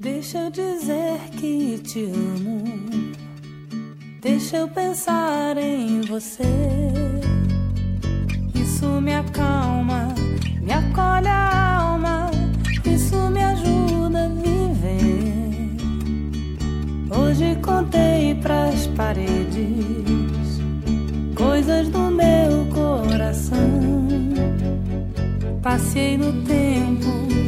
Deixa eu dizer que te amo. Deixa eu pensar em você. Isso me acalma, me acolhe a alma. Isso me ajuda a viver. Hoje contei pras paredes coisas do meu coração. Passei no tempo,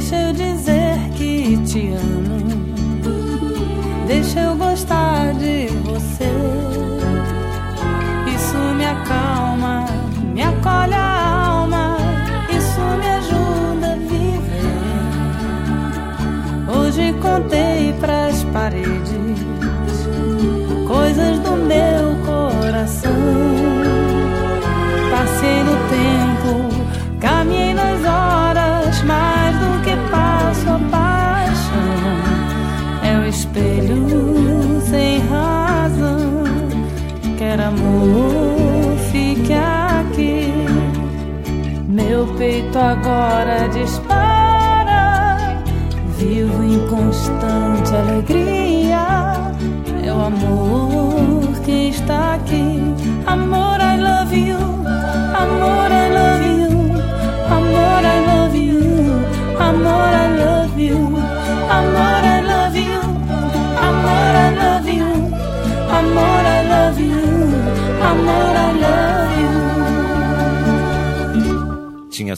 Deixa eu dizer que te amo. Deixa eu gostar de você. Quer amor, fique aqui. Meu peito agora dispara. Vivo em constante alegria. É o amor que está aqui. Amor, I love you. Amor, I love you. Amor, I love you. Amor, I love you. Amor, I love